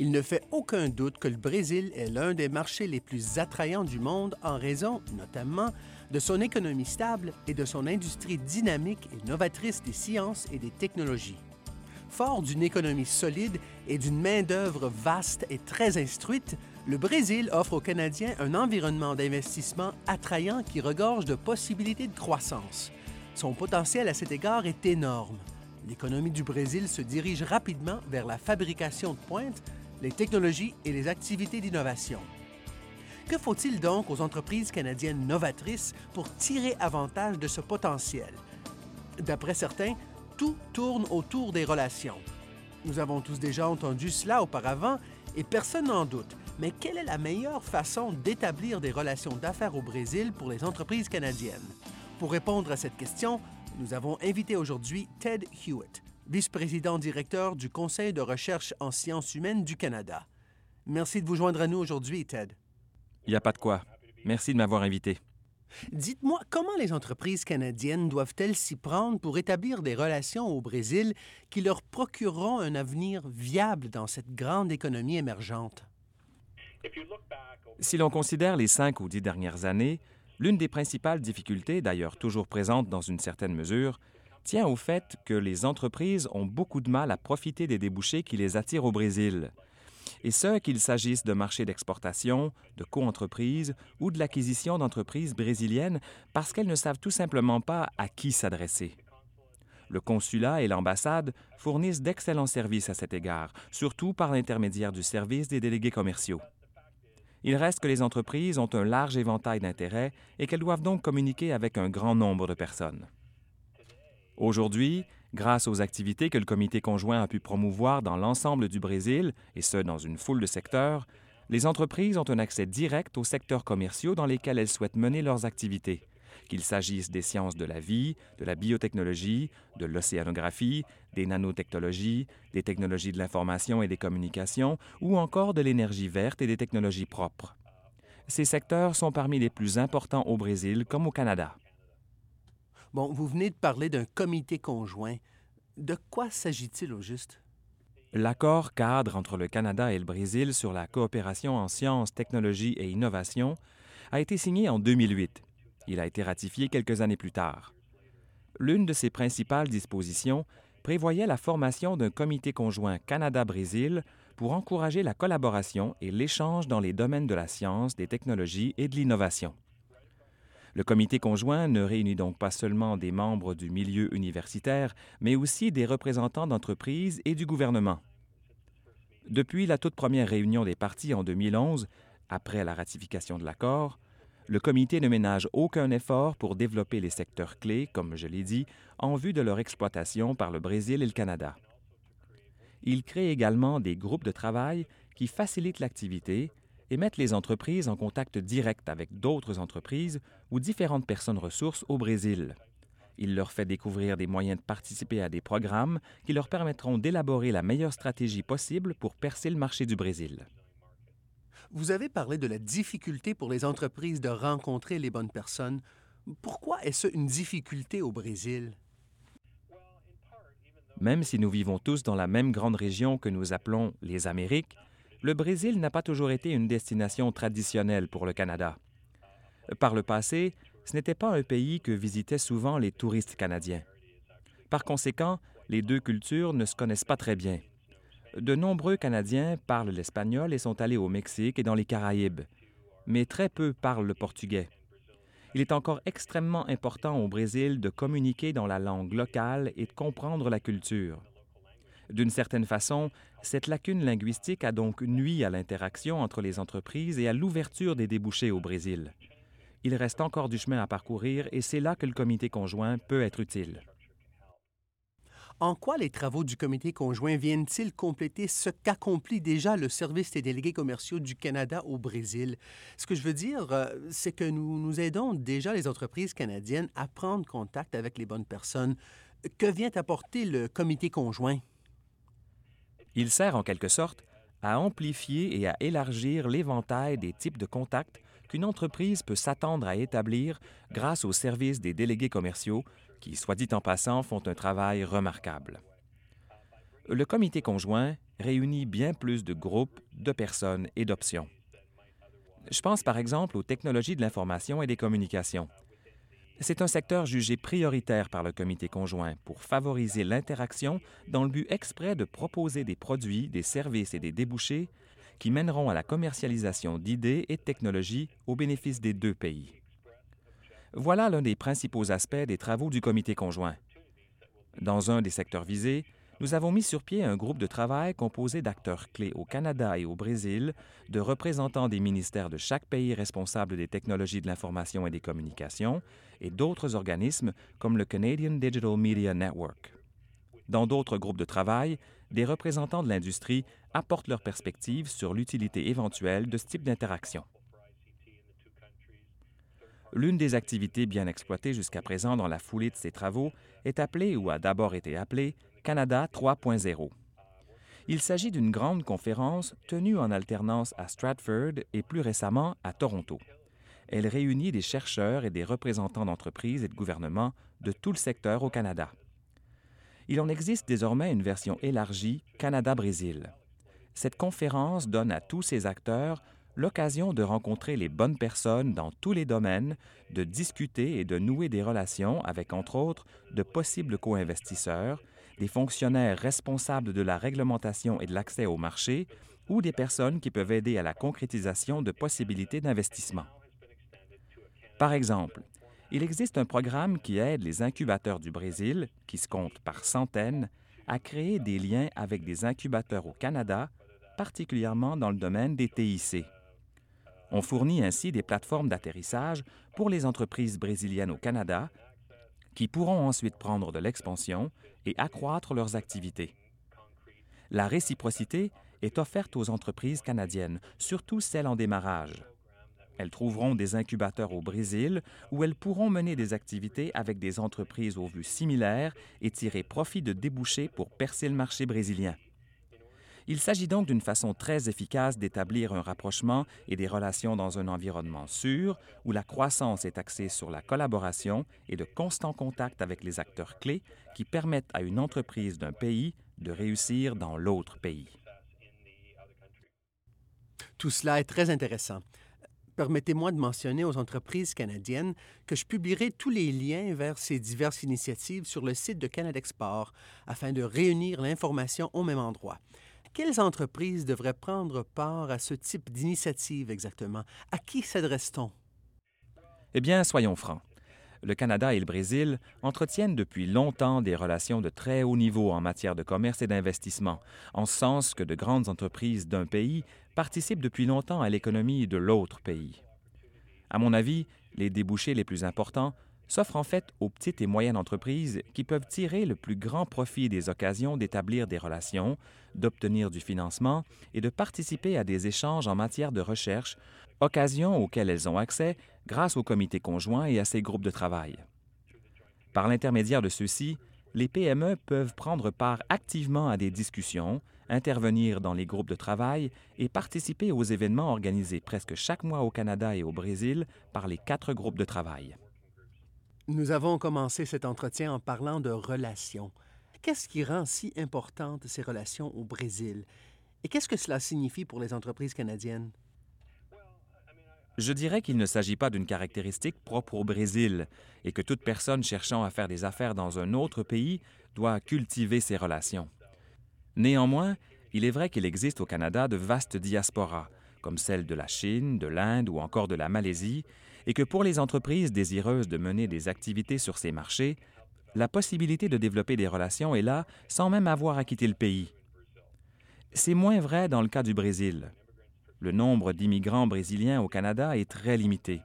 Il ne fait aucun doute que le Brésil est l'un des marchés les plus attrayants du monde en raison, notamment, de son économie stable et de son industrie dynamique et novatrice des sciences et des technologies. Fort d'une économie solide et d'une main-d'œuvre vaste et très instruite, le Brésil offre aux Canadiens un environnement d'investissement attrayant qui regorge de possibilités de croissance. Son potentiel à cet égard est énorme. L'économie du Brésil se dirige rapidement vers la fabrication de pointe, les technologies et les activités d'innovation. Que faut-il donc aux entreprises canadiennes novatrices pour tirer avantage de ce potentiel? D'après certains, tout tourne autour des relations. Nous avons tous déjà entendu cela auparavant et personne n'en doute. Mais quelle est la meilleure façon d'établir des relations d'affaires au Brésil pour les entreprises canadiennes? Pour répondre à cette question, nous avons invité aujourd'hui Ted Hewitt, vice-président directeur du Conseil de recherche en sciences humaines du Canada. Merci de vous joindre à nous aujourd'hui, Ted. Il n'y a pas de quoi. Merci de m'avoir invité. Dites-moi, comment les entreprises canadiennes doivent-elles s'y prendre pour établir des relations au Brésil qui leur procureront un avenir viable dans cette grande économie émergente? Si l'on considère les cinq ou dix dernières années, l'une des principales difficultés, d'ailleurs toujours présente dans une certaine mesure, tient au fait que les entreprises ont beaucoup de mal à profiter des débouchés qui les attirent au Brésil et ce, qu'il s'agisse de marchés d'exportation, de co-entreprises ou de l'acquisition d'entreprises brésiliennes parce qu'elles ne savent tout simplement pas à qui s'adresser. Le consulat et l'ambassade fournissent d'excellents services à cet égard, surtout par l'intermédiaire du service des délégués commerciaux. Il reste que les entreprises ont un large éventail d'intérêts et qu'elles doivent donc communiquer avec un grand nombre de personnes. Aujourd'hui, Grâce aux activités que le comité conjoint a pu promouvoir dans l'ensemble du Brésil, et ce dans une foule de secteurs, les entreprises ont un accès direct aux secteurs commerciaux dans lesquels elles souhaitent mener leurs activités, qu'il s'agisse des sciences de la vie, de la biotechnologie, de l'océanographie, des nanotechnologies, des technologies de l'information et des communications, ou encore de l'énergie verte et des technologies propres. Ces secteurs sont parmi les plus importants au Brésil comme au Canada. Bon, vous venez de parler d'un comité conjoint. De quoi s'agit-il au juste? L'accord cadre entre le Canada et le Brésil sur la coopération en sciences, technologies et innovation a été signé en 2008. Il a été ratifié quelques années plus tard. L'une de ses principales dispositions prévoyait la formation d'un comité conjoint Canada-Brésil pour encourager la collaboration et l'échange dans les domaines de la science, des technologies et de l'innovation. Le comité conjoint ne réunit donc pas seulement des membres du milieu universitaire, mais aussi des représentants d'entreprises et du gouvernement. Depuis la toute première réunion des partis en 2011, après la ratification de l'accord, le comité ne ménage aucun effort pour développer les secteurs clés, comme je l'ai dit, en vue de leur exploitation par le Brésil et le Canada. Il crée également des groupes de travail qui facilitent l'activité et mettent les entreprises en contact direct avec d'autres entreprises ou différentes personnes ressources au Brésil. Il leur fait découvrir des moyens de participer à des programmes qui leur permettront d'élaborer la meilleure stratégie possible pour percer le marché du Brésil. Vous avez parlé de la difficulté pour les entreprises de rencontrer les bonnes personnes. Pourquoi est-ce une difficulté au Brésil? Même si nous vivons tous dans la même grande région que nous appelons les Amériques, le Brésil n'a pas toujours été une destination traditionnelle pour le Canada. Par le passé, ce n'était pas un pays que visitaient souvent les touristes canadiens. Par conséquent, les deux cultures ne se connaissent pas très bien. De nombreux Canadiens parlent l'espagnol et sont allés au Mexique et dans les Caraïbes, mais très peu parlent le portugais. Il est encore extrêmement important au Brésil de communiquer dans la langue locale et de comprendre la culture. D'une certaine façon, cette lacune linguistique a donc nui à l'interaction entre les entreprises et à l'ouverture des débouchés au Brésil. Il reste encore du chemin à parcourir et c'est là que le comité conjoint peut être utile. En quoi les travaux du comité conjoint viennent-ils compléter ce qu'accomplit déjà le service des délégués commerciaux du Canada au Brésil? Ce que je veux dire, euh, c'est que nous, aidons déjà les entreprises canadiennes à prendre contact avec les bonnes personnes. Que vient apporter le comité conjoint? Il sert en quelque sorte à amplifier et à élargir l'éventail des types de contacts qu'une entreprise peut s'attendre à établir grâce aux services des délégués commerciaux qui, soit dit en passant, font un travail remarquable. Le comité conjoint réunit bien plus de groupes, de personnes et d'options. Je pense par exemple aux technologies de l'information et des communications. C'est un secteur jugé prioritaire par le comité conjoint pour favoriser l'interaction dans le but exprès de proposer des produits, des services et des débouchés qui mèneront à la commercialisation d'idées et de technologies au bénéfice des deux pays. Voilà l'un des principaux aspects des travaux du comité conjoint. Dans un des secteurs visés, nous avons mis sur pied un groupe de travail composé d'acteurs clés au Canada et au Brésil, de représentants des ministères de chaque pays responsable des technologies de l'information et des communications, et d'autres organismes comme le Canadian Digital Media Network. Dans d'autres groupes de travail, des représentants de l'industrie apportent leurs perspectives sur l'utilité éventuelle de ce type d'interaction. L'une des activités bien exploitées jusqu'à présent dans la foulée de ces travaux est appelée ou a d'abord été appelée Canada 3.0. Il s'agit d'une grande conférence tenue en alternance à Stratford et plus récemment à Toronto. Elle réunit des chercheurs et des représentants d'entreprises et de gouvernements de tout le secteur au Canada. Il en existe désormais une version élargie Canada-Brésil. Cette conférence donne à tous ces acteurs l'occasion de rencontrer les bonnes personnes dans tous les domaines, de discuter et de nouer des relations avec, entre autres, de possibles co-investisseurs, des fonctionnaires responsables de la réglementation et de l'accès au marché ou des personnes qui peuvent aider à la concrétisation de possibilités d'investissement. Par exemple, il existe un programme qui aide les incubateurs du Brésil, qui se comptent par centaines, à créer des liens avec des incubateurs au Canada, particulièrement dans le domaine des TIC. On fournit ainsi des plateformes d'atterrissage pour les entreprises brésiliennes au Canada qui pourront ensuite prendre de l'expansion et accroître leurs activités. La réciprocité est offerte aux entreprises canadiennes, surtout celles en démarrage. Elles trouveront des incubateurs au Brésil où elles pourront mener des activités avec des entreprises aux vues similaires et tirer profit de débouchés pour percer le marché brésilien. Il s'agit donc d'une façon très efficace d'établir un rapprochement et des relations dans un environnement sûr où la croissance est axée sur la collaboration et de constants contacts avec les acteurs clés qui permettent à une entreprise d'un pays de réussir dans l'autre pays. Tout cela est très intéressant. Permettez-moi de mentionner aux entreprises canadiennes que je publierai tous les liens vers ces diverses initiatives sur le site de Canada Export afin de réunir l'information au même endroit. Quelles entreprises devraient prendre part à ce type d'initiative exactement? À qui s'adresse-t-on? Eh bien, soyons francs. Le Canada et le Brésil entretiennent depuis longtemps des relations de très haut niveau en matière de commerce et d'investissement, en sens que de grandes entreprises d'un pays participent depuis longtemps à l'économie de l'autre pays. À mon avis, les débouchés les plus importants s'offre en fait aux petites et moyennes entreprises qui peuvent tirer le plus grand profit des occasions d'établir des relations, d'obtenir du financement et de participer à des échanges en matière de recherche, occasions auxquelles elles ont accès grâce au comité conjoint et à ses groupes de travail. Par l'intermédiaire de ceux-ci, les PME peuvent prendre part activement à des discussions, intervenir dans les groupes de travail et participer aux événements organisés presque chaque mois au Canada et au Brésil par les quatre groupes de travail. Nous avons commencé cet entretien en parlant de relations. Qu'est-ce qui rend si importantes ces relations au Brésil? Et qu'est-ce que cela signifie pour les entreprises canadiennes? Je dirais qu'il ne s'agit pas d'une caractéristique propre au Brésil et que toute personne cherchant à faire des affaires dans un autre pays doit cultiver ces relations. Néanmoins, il est vrai qu'il existe au Canada de vastes diasporas, comme celles de la Chine, de l'Inde ou encore de la Malaisie, et que pour les entreprises désireuses de mener des activités sur ces marchés, la possibilité de développer des relations est là sans même avoir à quitter le pays. C'est moins vrai dans le cas du Brésil. Le nombre d'immigrants brésiliens au Canada est très limité.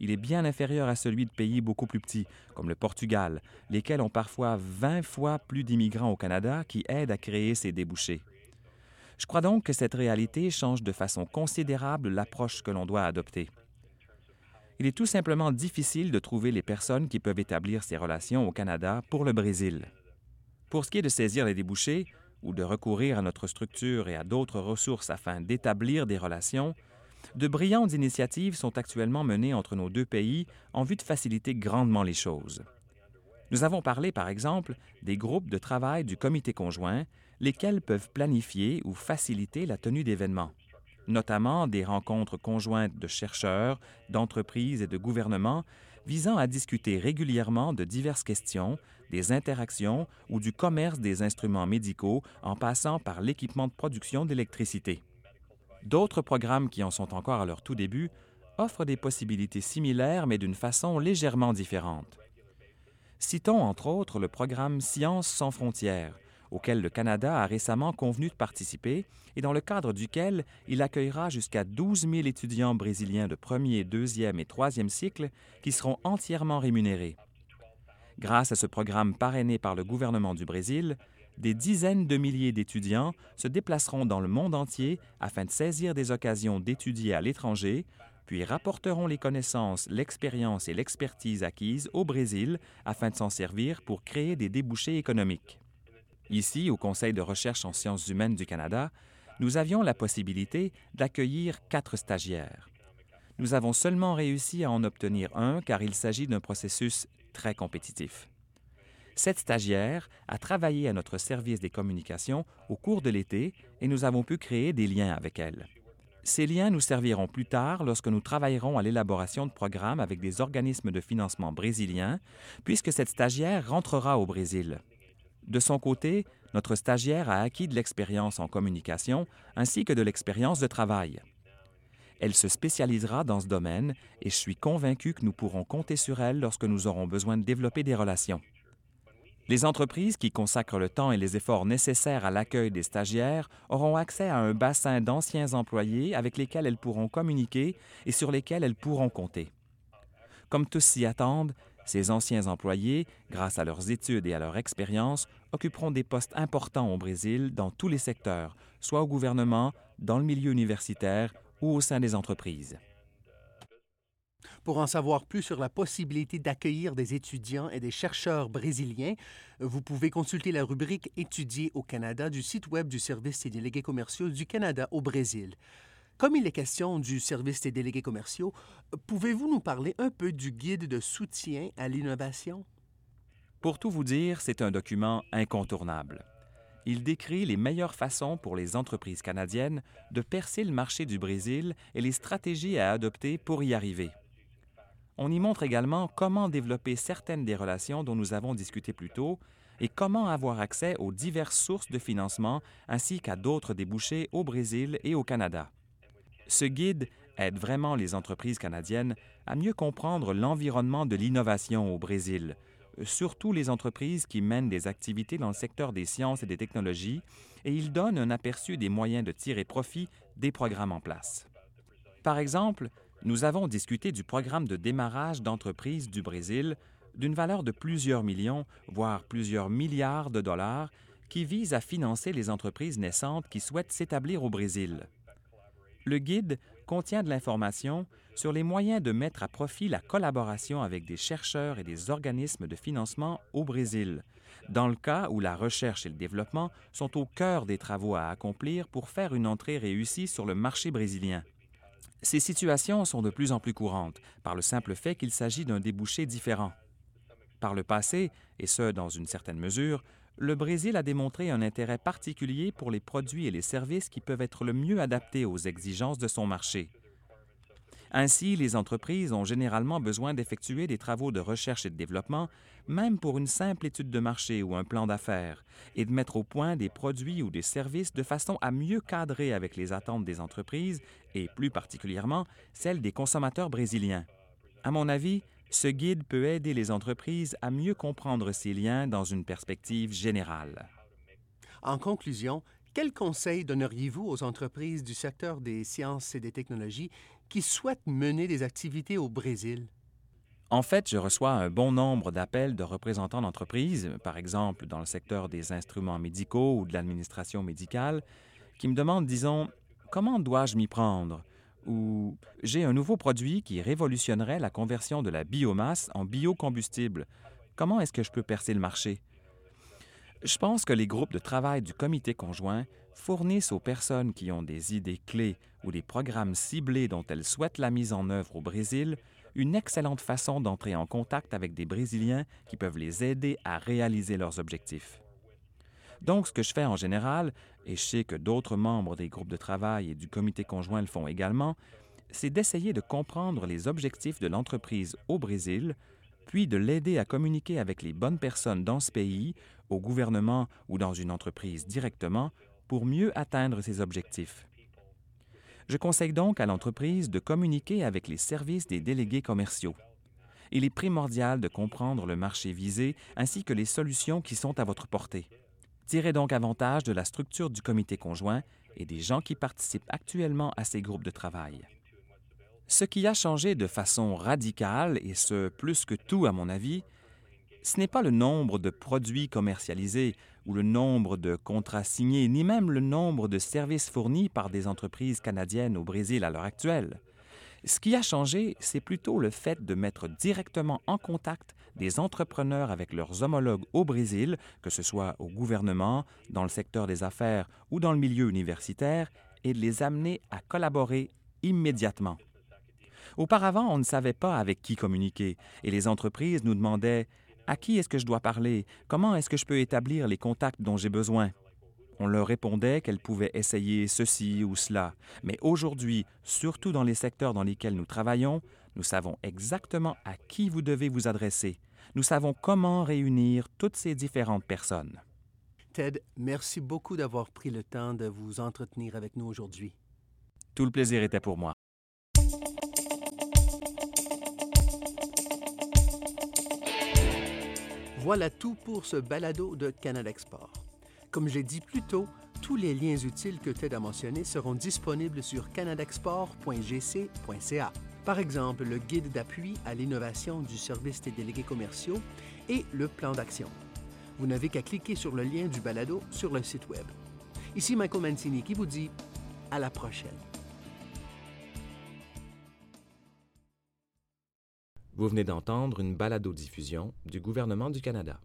Il est bien inférieur à celui de pays beaucoup plus petits, comme le Portugal, lesquels ont parfois 20 fois plus d'immigrants au Canada qui aident à créer ces débouchés. Je crois donc que cette réalité change de façon considérable l'approche que l'on doit adopter. Il est tout simplement difficile de trouver les personnes qui peuvent établir ces relations au Canada pour le Brésil. Pour ce qui est de saisir les débouchés ou de recourir à notre structure et à d'autres ressources afin d'établir des relations, de brillantes initiatives sont actuellement menées entre nos deux pays en vue de faciliter grandement les choses. Nous avons parlé, par exemple, des groupes de travail du comité conjoint, lesquels peuvent planifier ou faciliter la tenue d'événements, notamment des rencontres conjointes de chercheurs, d'entreprises et de gouvernements visant à discuter régulièrement de diverses questions, des interactions ou du commerce des instruments médicaux en passant par l'équipement de production d'électricité. D'autres programmes qui en sont encore à leur tout début offrent des possibilités similaires mais d'une façon légèrement différente. Citons entre autres le programme Sciences sans frontières, auquel le Canada a récemment convenu de participer et dans le cadre duquel il accueillera jusqu'à 12 000 étudiants brésiliens de premier, deuxième et troisième cycle qui seront entièrement rémunérés. Grâce à ce programme parrainé par le gouvernement du Brésil, des dizaines de milliers d'étudiants se déplaceront dans le monde entier afin de saisir des occasions d'étudier à l'étranger, puis rapporteront les connaissances, l'expérience et l'expertise acquises au Brésil afin de s'en servir pour créer des débouchés économiques. Ici, au Conseil de recherche en sciences humaines du Canada, nous avions la possibilité d'accueillir quatre stagiaires. Nous avons seulement réussi à en obtenir un car il s'agit d'un processus très compétitif. Cette stagiaire a travaillé à notre service des communications au cours de l'été et nous avons pu créer des liens avec elle. Ces liens nous serviront plus tard lorsque nous travaillerons à l'élaboration de programmes avec des organismes de financement brésiliens, puisque cette stagiaire rentrera au Brésil. De son côté, notre stagiaire a acquis de l'expérience en communication ainsi que de l'expérience de travail. Elle se spécialisera dans ce domaine et je suis convaincu que nous pourrons compter sur elle lorsque nous aurons besoin de développer des relations. Les entreprises qui consacrent le temps et les efforts nécessaires à l'accueil des stagiaires auront accès à un bassin d'anciens employés avec lesquels elles pourront communiquer et sur lesquels elles pourront compter. Comme tous s'y attendent, ces anciens employés, grâce à leurs études et à leur expérience, occuperont des postes importants au Brésil dans tous les secteurs, soit au gouvernement, dans le milieu universitaire ou au sein des entreprises. Pour en savoir plus sur la possibilité d'accueillir des étudiants et des chercheurs brésiliens, vous pouvez consulter la rubrique Étudier au Canada du site Web du Service des délégués commerciaux du Canada au Brésil. Comme il est question du service des délégués commerciaux, pouvez-vous nous parler un peu du guide de soutien à l'innovation? Pour tout vous dire, c'est un document incontournable. Il décrit les meilleures façons pour les entreprises canadiennes de percer le marché du Brésil et les stratégies à adopter pour y arriver. On y montre également comment développer certaines des relations dont nous avons discuté plus tôt et comment avoir accès aux diverses sources de financement ainsi qu'à d'autres débouchés au Brésil et au Canada. Ce guide aide vraiment les entreprises canadiennes à mieux comprendre l'environnement de l'innovation au Brésil, surtout les entreprises qui mènent des activités dans le secteur des sciences et des technologies, et il donne un aperçu des moyens de tirer profit des programmes en place. Par exemple, nous avons discuté du programme de démarrage d'entreprises du Brésil d'une valeur de plusieurs millions, voire plusieurs milliards de dollars, qui vise à financer les entreprises naissantes qui souhaitent s'établir au Brésil. Le guide contient de l'information sur les moyens de mettre à profit la collaboration avec des chercheurs et des organismes de financement au Brésil, dans le cas où la recherche et le développement sont au cœur des travaux à accomplir pour faire une entrée réussie sur le marché brésilien. Ces situations sont de plus en plus courantes par le simple fait qu'il s'agit d'un débouché différent. Par le passé, et ce dans une certaine mesure, le Brésil a démontré un intérêt particulier pour les produits et les services qui peuvent être le mieux adaptés aux exigences de son marché. Ainsi, les entreprises ont généralement besoin d'effectuer des travaux de recherche et de développement, même pour une simple étude de marché ou un plan d'affaires, et de mettre au point des produits ou des services de façon à mieux cadrer avec les attentes des entreprises et plus particulièrement celles des consommateurs brésiliens. À mon avis, ce guide peut aider les entreprises à mieux comprendre ces liens dans une perspective générale. En conclusion, quels conseils donneriez-vous aux entreprises du secteur des sciences et des technologies qui souhaitent mener des activités au Brésil? En fait, je reçois un bon nombre d'appels de représentants d'entreprises, par exemple dans le secteur des instruments médicaux ou de l'administration médicale, qui me demandent, disons, comment dois-je m'y prendre? Ou j'ai un nouveau produit qui révolutionnerait la conversion de la biomasse en biocombustible. Comment est-ce que je peux percer le marché? Je pense que les groupes de travail du comité conjoint fournissent aux personnes qui ont des idées clés ou des programmes ciblés dont elles souhaitent la mise en œuvre au Brésil une excellente façon d'entrer en contact avec des Brésiliens qui peuvent les aider à réaliser leurs objectifs. Donc, ce que je fais en général, et je sais que d'autres membres des groupes de travail et du comité conjoint le font également, c'est d'essayer de comprendre les objectifs de l'entreprise au Brésil, puis de l'aider à communiquer avec les bonnes personnes dans ce pays, au gouvernement ou dans une entreprise directement, pour mieux atteindre ses objectifs. Je conseille donc à l'entreprise de communiquer avec les services des délégués commerciaux. Il est primordial de comprendre le marché visé ainsi que les solutions qui sont à votre portée. Tirez donc avantage de la structure du comité conjoint et des gens qui participent actuellement à ces groupes de travail. Ce qui a changé de façon radicale, et ce plus que tout à mon avis, ce n'est pas le nombre de produits commercialisés ou le nombre de contrats signés, ni même le nombre de services fournis par des entreprises canadiennes au Brésil à l'heure actuelle. Ce qui a changé, c'est plutôt le fait de mettre directement en contact des entrepreneurs avec leurs homologues au Brésil, que ce soit au gouvernement, dans le secteur des affaires ou dans le milieu universitaire, et de les amener à collaborer immédiatement. Auparavant, on ne savait pas avec qui communiquer, et les entreprises nous demandaient à qui est-ce que je dois parler? Comment est-ce que je peux établir les contacts dont j'ai besoin? On leur répondait qu'elles pouvaient essayer ceci ou cela. Mais aujourd'hui, surtout dans les secteurs dans lesquels nous travaillons, nous savons exactement à qui vous devez vous adresser. Nous savons comment réunir toutes ces différentes personnes. Ted, merci beaucoup d'avoir pris le temps de vous entretenir avec nous aujourd'hui. Tout le plaisir était pour moi. Voilà tout pour ce balado de Canada Export. Comme j'ai dit plus tôt, tous les liens utiles que Ted a mentionnés seront disponibles sur canadexport.gc.ca. Par exemple, le guide d'appui à l'innovation du service des délégués commerciaux et le plan d'action. Vous n'avez qu'à cliquer sur le lien du balado sur le site Web. Ici Michael Mancini qui vous dit à la prochaine. Vous venez d'entendre une balado-diffusion du gouvernement du Canada.